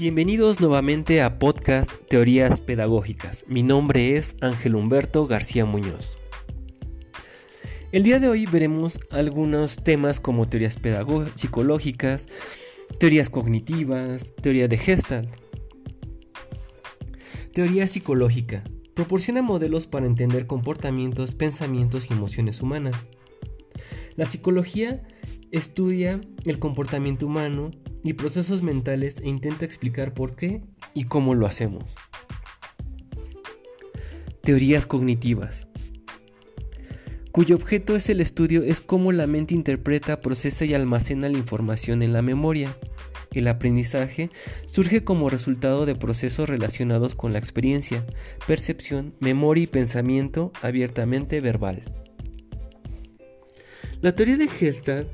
Bienvenidos nuevamente a podcast Teorías Pedagógicas. Mi nombre es Ángel Humberto García Muñoz. El día de hoy veremos algunos temas como teorías psicológicas, teorías cognitivas, teoría de Gestalt. Teoría psicológica. Proporciona modelos para entender comportamientos, pensamientos y emociones humanas. La psicología estudia el comportamiento humano y procesos mentales e intenta explicar por qué y cómo lo hacemos. Teorías cognitivas cuyo objeto es el estudio es cómo la mente interpreta, procesa y almacena la información en la memoria. El aprendizaje surge como resultado de procesos relacionados con la experiencia, percepción, memoria y pensamiento abiertamente verbal. La teoría de Gestalt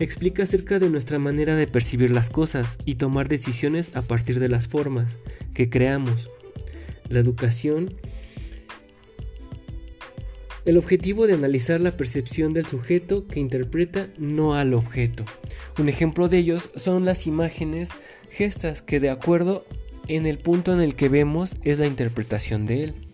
explica acerca de nuestra manera de percibir las cosas y tomar decisiones a partir de las formas que creamos. La educación el objetivo de analizar la percepción del sujeto que interpreta no al objeto. Un ejemplo de ellos son las imágenes gestas que de acuerdo en el punto en el que vemos es la interpretación de él.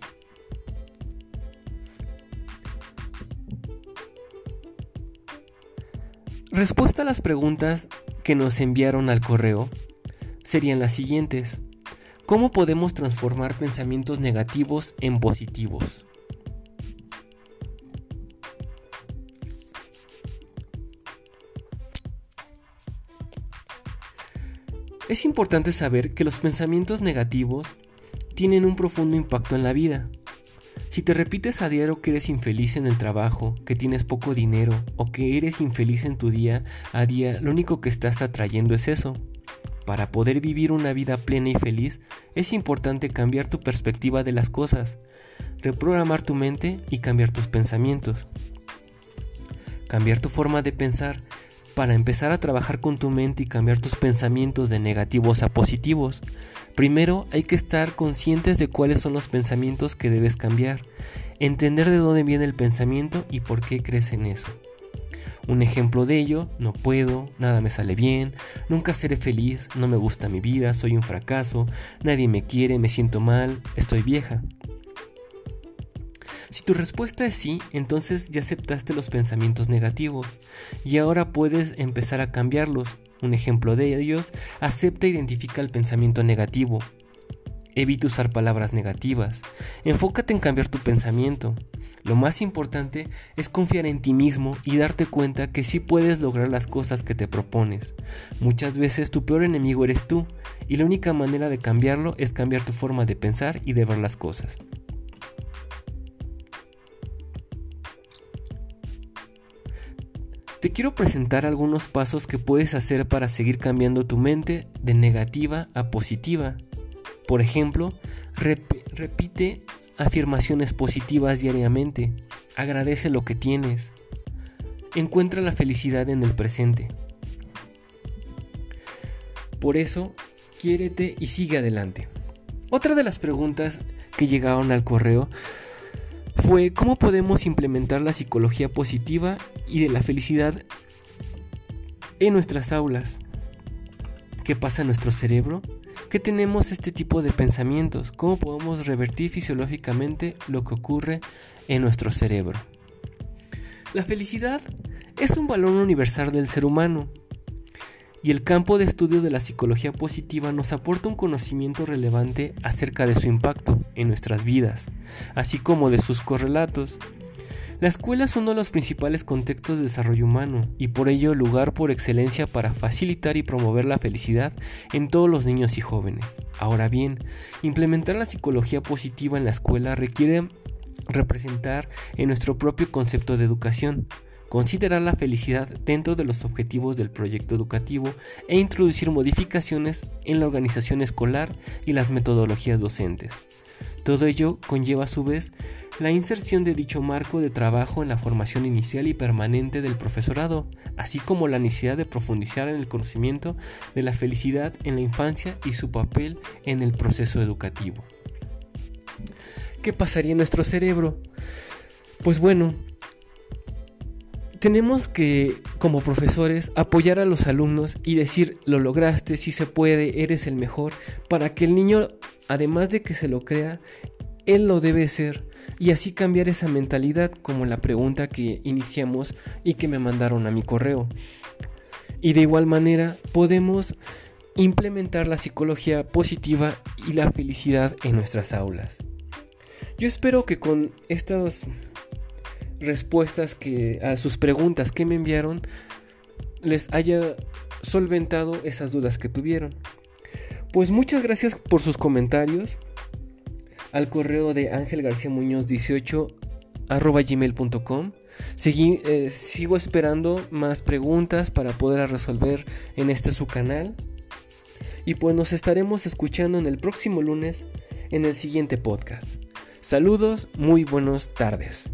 Respuesta a las preguntas que nos enviaron al correo serían las siguientes. ¿Cómo podemos transformar pensamientos negativos en positivos? Es importante saber que los pensamientos negativos tienen un profundo impacto en la vida. Si te repites a diario que eres infeliz en el trabajo, que tienes poco dinero o que eres infeliz en tu día a día, lo único que estás atrayendo es eso. Para poder vivir una vida plena y feliz, es importante cambiar tu perspectiva de las cosas, reprogramar tu mente y cambiar tus pensamientos. Cambiar tu forma de pensar para empezar a trabajar con tu mente y cambiar tus pensamientos de negativos a positivos, primero hay que estar conscientes de cuáles son los pensamientos que debes cambiar, entender de dónde viene el pensamiento y por qué crees en eso. Un ejemplo de ello, no puedo, nada me sale bien, nunca seré feliz, no me gusta mi vida, soy un fracaso, nadie me quiere, me siento mal, estoy vieja. Si tu respuesta es sí, entonces ya aceptaste los pensamientos negativos y ahora puedes empezar a cambiarlos. Un ejemplo de ellos, acepta e identifica el pensamiento negativo. Evita usar palabras negativas. Enfócate en cambiar tu pensamiento. Lo más importante es confiar en ti mismo y darte cuenta que sí puedes lograr las cosas que te propones. Muchas veces tu peor enemigo eres tú y la única manera de cambiarlo es cambiar tu forma de pensar y de ver las cosas. Te quiero presentar algunos pasos que puedes hacer para seguir cambiando tu mente de negativa a positiva. Por ejemplo, repite afirmaciones positivas diariamente. Agradece lo que tienes. Encuentra la felicidad en el presente. Por eso, quiérete y sigue adelante. Otra de las preguntas que llegaron al correo cómo podemos implementar la psicología positiva y de la felicidad en nuestras aulas. ¿Qué pasa en nuestro cerebro? ¿Qué tenemos este tipo de pensamientos? ¿Cómo podemos revertir fisiológicamente lo que ocurre en nuestro cerebro? La felicidad es un valor universal del ser humano y el campo de estudio de la psicología positiva nos aporta un conocimiento relevante acerca de su impacto en nuestras vidas, así como de sus correlatos. La escuela es uno de los principales contextos de desarrollo humano y por ello lugar por excelencia para facilitar y promover la felicidad en todos los niños y jóvenes. Ahora bien, implementar la psicología positiva en la escuela requiere representar en nuestro propio concepto de educación, considerar la felicidad dentro de los objetivos del proyecto educativo e introducir modificaciones en la organización escolar y las metodologías docentes. Todo ello conlleva a su vez la inserción de dicho marco de trabajo en la formación inicial y permanente del profesorado, así como la necesidad de profundizar en el conocimiento de la felicidad en la infancia y su papel en el proceso educativo. ¿Qué pasaría en nuestro cerebro? Pues bueno, tenemos que, como profesores, apoyar a los alumnos y decir, lo lograste, si se puede, eres el mejor, para que el niño, además de que se lo crea, él lo debe ser y así cambiar esa mentalidad como la pregunta que iniciamos y que me mandaron a mi correo. Y de igual manera podemos implementar la psicología positiva y la felicidad en nuestras aulas. Yo espero que con estas respuestas que a sus preguntas que me enviaron les haya solventado esas dudas que tuvieron. Pues muchas gracias por sus comentarios al correo de Ángel García Muñoz 18 arroba gmail.com. Eh, sigo esperando más preguntas para poder resolver en este su canal. Y pues nos estaremos escuchando en el próximo lunes en el siguiente podcast. Saludos, muy buenas tardes.